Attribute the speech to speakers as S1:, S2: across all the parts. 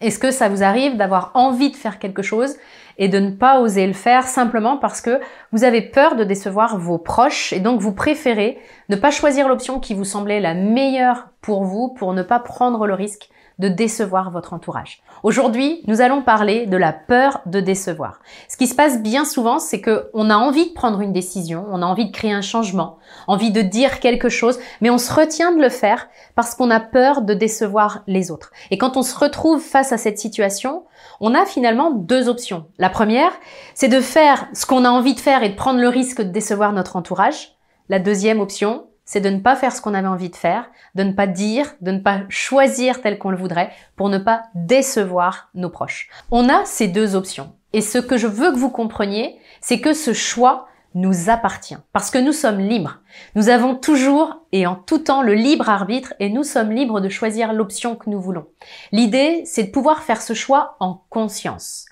S1: Est-ce que ça vous arrive d'avoir envie de faire quelque chose et de ne pas oser le faire simplement parce que vous avez peur de décevoir vos proches et donc vous préférez ne pas choisir l'option qui vous semblait la meilleure pour vous pour ne pas prendre le risque de décevoir votre entourage. Aujourd'hui, nous allons parler de la peur de décevoir. Ce qui se passe bien souvent, c'est que on a envie de prendre une décision, on a envie de créer un changement, envie de dire quelque chose, mais on se retient de le faire parce qu'on a peur de décevoir les autres. Et quand on se retrouve face à cette situation, on a finalement deux options. La première, c'est de faire ce qu'on a envie de faire et de prendre le risque de décevoir notre entourage. La deuxième option, c'est de ne pas faire ce qu'on avait envie de faire, de ne pas dire, de ne pas choisir tel qu'on le voudrait pour ne pas décevoir nos proches. On a ces deux options. Et ce que je veux que vous compreniez, c'est que ce choix nous appartient. Parce que nous sommes libres. Nous avons toujours et en tout temps le libre arbitre et nous sommes libres de choisir l'option que nous voulons. L'idée, c'est de pouvoir faire ce choix en conscience.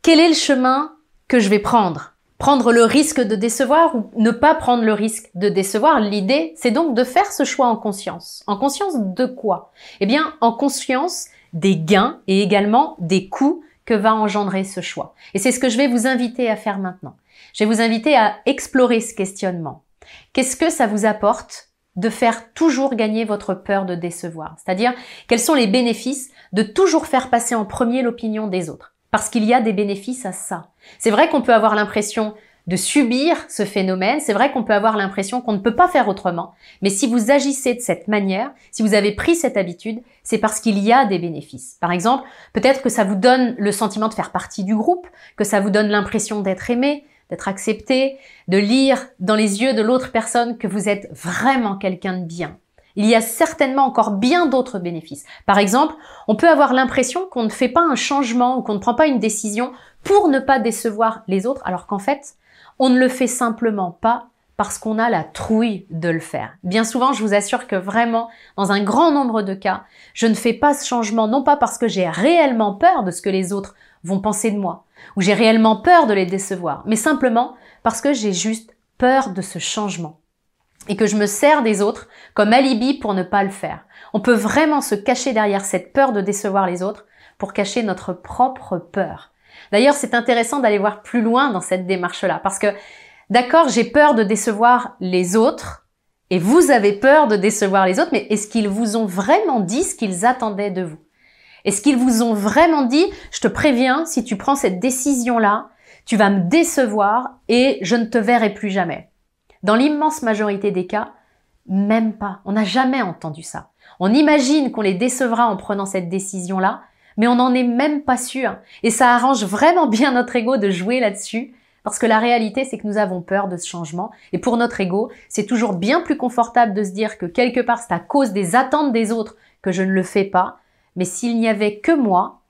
S1: Quel est le chemin que je vais prendre prendre le risque de décevoir ou ne pas prendre le risque de décevoir. L'idée, c'est donc de faire ce choix en conscience. En conscience de quoi? Eh bien, en conscience des gains et également des coûts que va engendrer ce choix. Et c'est ce que je vais vous inviter à faire maintenant. Je vais vous inviter à explorer ce questionnement. Qu'est-ce que ça vous apporte de faire toujours gagner votre peur de décevoir? C'est-à-dire, quels sont les bénéfices de toujours faire passer en premier l'opinion des autres? Parce qu'il y a des bénéfices à ça. C'est vrai qu'on peut avoir l'impression de subir ce phénomène, c'est vrai qu'on peut avoir l'impression qu'on ne peut pas faire autrement, mais si vous agissez de cette manière, si vous avez pris cette habitude, c'est parce qu'il y a des bénéfices. Par exemple, peut-être que ça vous donne le sentiment de faire partie du groupe, que ça vous donne l'impression d'être aimé, d'être accepté, de lire dans les yeux de l'autre personne que vous êtes vraiment quelqu'un de bien, il y a certainement encore bien d'autres bénéfices. Par exemple, on peut avoir l'impression qu'on ne fait pas un changement ou qu'on ne prend pas une décision pour ne pas décevoir les autres, alors qu'en fait, on ne le fait simplement pas parce qu'on a la trouille de le faire. Bien souvent, je vous assure que vraiment, dans un grand nombre de cas, je ne fais pas ce changement non pas parce que j'ai réellement peur de ce que les autres vont penser de moi, ou j'ai réellement peur de les décevoir, mais simplement parce que j'ai juste peur de ce changement et que je me sers des autres comme alibi pour ne pas le faire. On peut vraiment se cacher derrière cette peur de décevoir les autres pour cacher notre propre peur. D'ailleurs, c'est intéressant d'aller voir plus loin dans cette démarche-là parce que, d'accord, j'ai peur de décevoir les autres et vous avez peur de décevoir les autres, mais est-ce qu'ils vous ont vraiment dit ce qu'ils attendaient de vous? Est-ce qu'ils vous ont vraiment dit, je te préviens, si tu prends cette décision-là, tu vas me décevoir et je ne te verrai plus jamais dans l'immense majorité des cas, même pas. On n'a jamais entendu ça. On imagine qu'on les décevra en prenant cette décision-là, mais on n'en est même pas sûr. Et ça arrange vraiment bien notre ego de jouer là-dessus, parce que la réalité, c'est que nous avons peur de ce changement. Et pour notre ego, c'est toujours bien plus confortable de se dire que quelque part, c'est à cause des attentes des autres que je ne le fais pas. Mais s'il n'y avait que moi,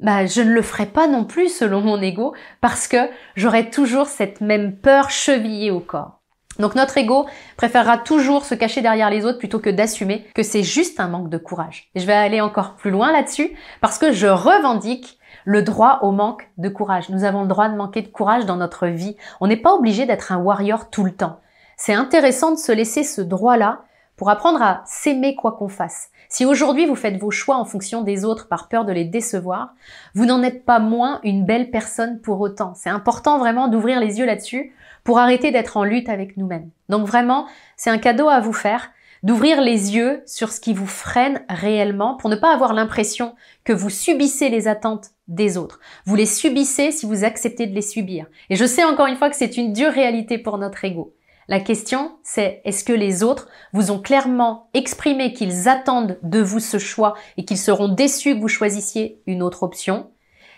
S1: bah, je ne le ferais pas non plus selon mon ego, parce que j'aurais toujours cette même peur chevillée au corps. Donc notre ego préférera toujours se cacher derrière les autres plutôt que d'assumer que c'est juste un manque de courage. Et je vais aller encore plus loin là-dessus parce que je revendique le droit au manque de courage. Nous avons le droit de manquer de courage dans notre vie. On n'est pas obligé d'être un warrior tout le temps. C'est intéressant de se laisser ce droit-là pour apprendre à s'aimer quoi qu'on fasse. Si aujourd'hui vous faites vos choix en fonction des autres par peur de les décevoir, vous n'en êtes pas moins une belle personne pour autant. C'est important vraiment d'ouvrir les yeux là-dessus pour arrêter d'être en lutte avec nous-mêmes. Donc vraiment, c'est un cadeau à vous faire d'ouvrir les yeux sur ce qui vous freine réellement pour ne pas avoir l'impression que vous subissez les attentes des autres. Vous les subissez si vous acceptez de les subir. Et je sais encore une fois que c'est une dure réalité pour notre ego. La question, c'est est-ce que les autres vous ont clairement exprimé qu'ils attendent de vous ce choix et qu'ils seront déçus que vous choisissiez une autre option?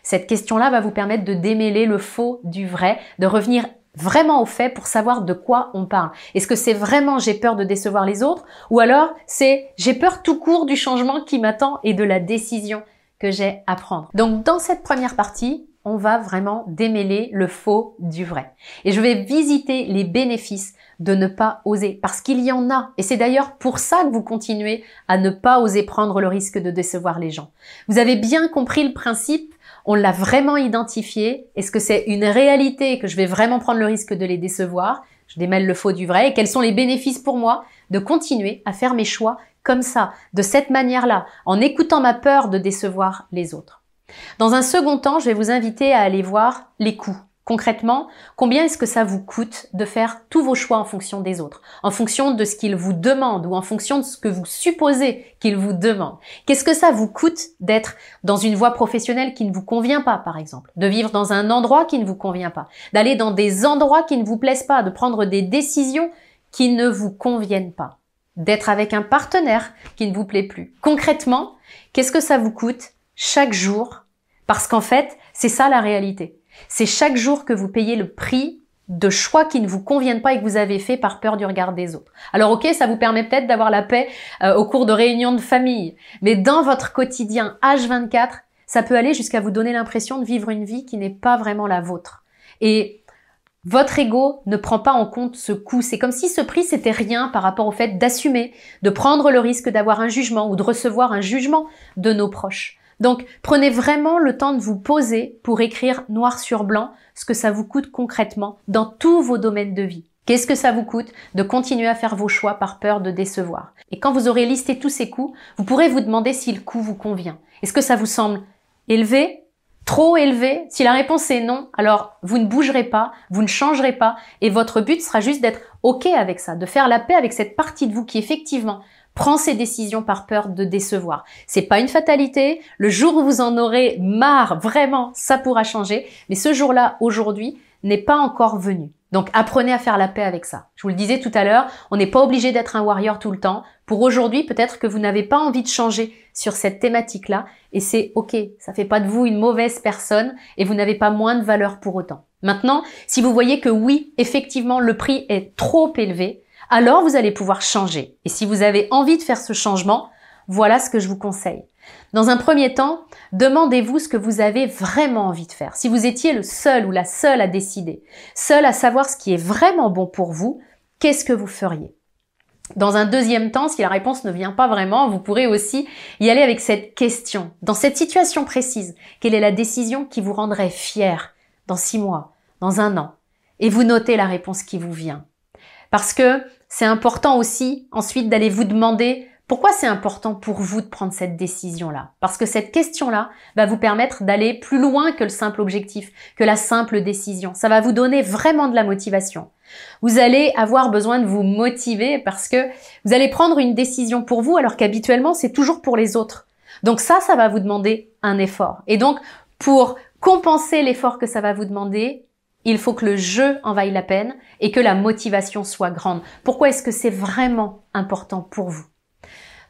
S1: Cette question-là va vous permettre de démêler le faux du vrai, de revenir vraiment au fait pour savoir de quoi on parle. Est-ce que c'est vraiment j'ai peur de décevoir les autres ou alors c'est j'ai peur tout court du changement qui m'attend et de la décision que j'ai à prendre. Donc dans cette première partie, on va vraiment démêler le faux du vrai. Et je vais visiter les bénéfices de ne pas oser, parce qu'il y en a. Et c'est d'ailleurs pour ça que vous continuez à ne pas oser prendre le risque de décevoir les gens. Vous avez bien compris le principe, on l'a vraiment identifié. Est-ce que c'est une réalité que je vais vraiment prendre le risque de les décevoir? Je démêle le faux du vrai. Et quels sont les bénéfices pour moi de continuer à faire mes choix comme ça, de cette manière-là, en écoutant ma peur de décevoir les autres? Dans un second temps, je vais vous inviter à aller voir les coûts. Concrètement, combien est-ce que ça vous coûte de faire tous vos choix en fonction des autres, en fonction de ce qu'ils vous demandent ou en fonction de ce que vous supposez qu'ils vous demandent? Qu'est-ce que ça vous coûte d'être dans une voie professionnelle qui ne vous convient pas, par exemple, de vivre dans un endroit qui ne vous convient pas, d'aller dans des endroits qui ne vous plaisent pas, de prendre des décisions qui ne vous conviennent pas, d'être avec un partenaire qui ne vous plaît plus? Concrètement, qu'est-ce que ça vous coûte chaque jour Parce qu'en fait, c'est ça la réalité. C'est chaque jour que vous payez le prix de choix qui ne vous conviennent pas et que vous avez fait par peur du regard des autres. Alors ok, ça vous permet peut-être d'avoir la paix euh, au cours de réunions de famille, mais dans votre quotidien H24, ça peut aller jusqu'à vous donner l'impression de vivre une vie qui n'est pas vraiment la vôtre. Et votre ego ne prend pas en compte ce coût. C'est comme si ce prix c'était rien par rapport au fait d'assumer, de prendre le risque d'avoir un jugement ou de recevoir un jugement de nos proches. Donc prenez vraiment le temps de vous poser pour écrire noir sur blanc ce que ça vous coûte concrètement dans tous vos domaines de vie. Qu'est-ce que ça vous coûte de continuer à faire vos choix par peur de décevoir? Et quand vous aurez listé tous ces coûts, vous pourrez vous demander si le coût vous convient. Est-ce que ça vous semble élevé? Trop élevé? Si la réponse est non, alors vous ne bougerez pas, vous ne changerez pas, et votre but sera juste d'être OK avec ça, de faire la paix avec cette partie de vous qui effectivement prend ses décisions par peur de décevoir. C'est pas une fatalité. Le jour où vous en aurez marre, vraiment, ça pourra changer. Mais ce jour-là, aujourd'hui, n'est pas encore venu. Donc apprenez à faire la paix avec ça. Je vous le disais tout à l'heure, on n'est pas obligé d'être un warrior tout le temps. Pour aujourd'hui, peut-être que vous n'avez pas envie de changer sur cette thématique-là et c'est OK, ça fait pas de vous une mauvaise personne et vous n'avez pas moins de valeur pour autant. Maintenant, si vous voyez que oui, effectivement, le prix est trop élevé, alors vous allez pouvoir changer. Et si vous avez envie de faire ce changement, voilà ce que je vous conseille. Dans un premier temps, demandez-vous ce que vous avez vraiment envie de faire. Si vous étiez le seul ou la seule à décider, seul à savoir ce qui est vraiment bon pour vous, qu'est-ce que vous feriez? Dans un deuxième temps, si la réponse ne vient pas vraiment, vous pourrez aussi y aller avec cette question. Dans cette situation précise, quelle est la décision qui vous rendrait fier dans six mois, dans un an? Et vous notez la réponse qui vous vient. Parce que c'est important aussi ensuite d'aller vous demander pourquoi c'est important pour vous de prendre cette décision-là Parce que cette question-là va vous permettre d'aller plus loin que le simple objectif, que la simple décision. Ça va vous donner vraiment de la motivation. Vous allez avoir besoin de vous motiver parce que vous allez prendre une décision pour vous alors qu'habituellement c'est toujours pour les autres. Donc ça, ça va vous demander un effort. Et donc, pour compenser l'effort que ça va vous demander, il faut que le jeu en la peine et que la motivation soit grande. Pourquoi est-ce que c'est vraiment important pour vous?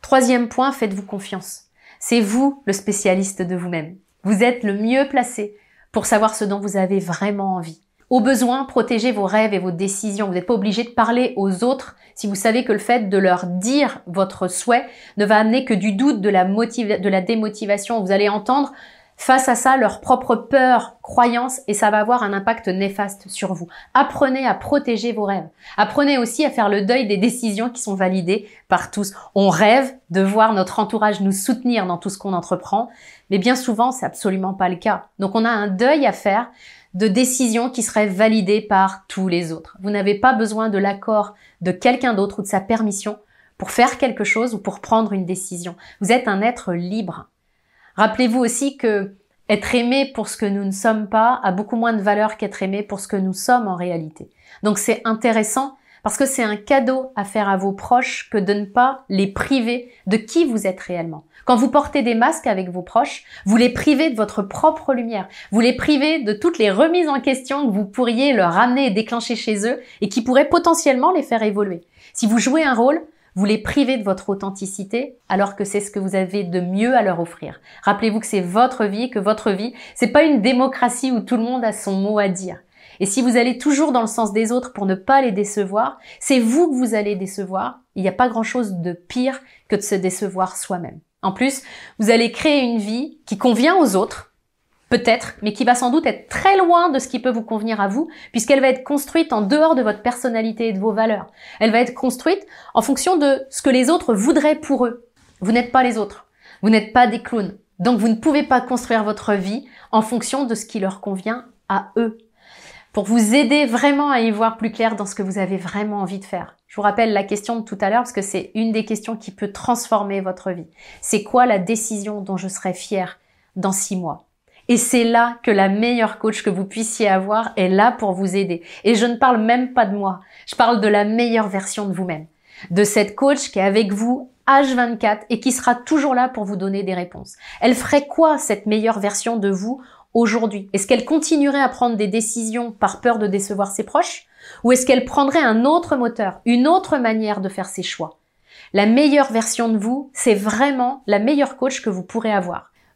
S1: Troisième point, faites-vous confiance. C'est vous le spécialiste de vous-même. Vous êtes le mieux placé pour savoir ce dont vous avez vraiment envie. Au besoin, protégez vos rêves et vos décisions. Vous n'êtes pas obligé de parler aux autres si vous savez que le fait de leur dire votre souhait ne va amener que du doute, de la, de la démotivation. Vous allez entendre face à ça leur propre peur, croyance, et ça va avoir un impact néfaste sur vous. Apprenez à protéger vos rêves. Apprenez aussi à faire le deuil des décisions qui sont validées par tous. On rêve de voir notre entourage nous soutenir dans tout ce qu'on entreprend, mais bien souvent, c'est absolument pas le cas. Donc on a un deuil à faire de décisions qui seraient validées par tous les autres. Vous n'avez pas besoin de l'accord de quelqu'un d'autre ou de sa permission pour faire quelque chose ou pour prendre une décision. Vous êtes un être libre. Rappelez-vous aussi que être aimé pour ce que nous ne sommes pas a beaucoup moins de valeur qu'être aimé pour ce que nous sommes en réalité. Donc c'est intéressant parce que c'est un cadeau à faire à vos proches que de ne pas les priver de qui vous êtes réellement. Quand vous portez des masques avec vos proches, vous les privez de votre propre lumière. Vous les privez de toutes les remises en question que vous pourriez leur amener et déclencher chez eux et qui pourraient potentiellement les faire évoluer. Si vous jouez un rôle, vous les privez de votre authenticité alors que c'est ce que vous avez de mieux à leur offrir. Rappelez-vous que c'est votre vie, que votre vie, c'est pas une démocratie où tout le monde a son mot à dire. Et si vous allez toujours dans le sens des autres pour ne pas les décevoir, c'est vous que vous allez décevoir. Il n'y a pas grand chose de pire que de se décevoir soi-même. En plus, vous allez créer une vie qui convient aux autres, peut-être, mais qui va sans doute être très loin de ce qui peut vous convenir à vous, puisqu'elle va être construite en dehors de votre personnalité et de vos valeurs. Elle va être construite en fonction de ce que les autres voudraient pour eux. Vous n'êtes pas les autres. Vous n'êtes pas des clowns. Donc vous ne pouvez pas construire votre vie en fonction de ce qui leur convient à eux. Pour vous aider vraiment à y voir plus clair dans ce que vous avez vraiment envie de faire. Je vous rappelle la question de tout à l'heure parce que c'est une des questions qui peut transformer votre vie. C'est quoi la décision dont je serai fière dans six mois? Et c'est là que la meilleure coach que vous puissiez avoir est là pour vous aider. Et je ne parle même pas de moi. Je parle de la meilleure version de vous-même. De cette coach qui est avec vous H24 et qui sera toujours là pour vous donner des réponses. Elle ferait quoi cette meilleure version de vous aujourd'hui? Est-ce qu'elle continuerait à prendre des décisions par peur de décevoir ses proches? Ou est-ce qu'elle prendrait un autre moteur, une autre manière de faire ses choix? La meilleure version de vous, c'est vraiment la meilleure coach que vous pourrez avoir.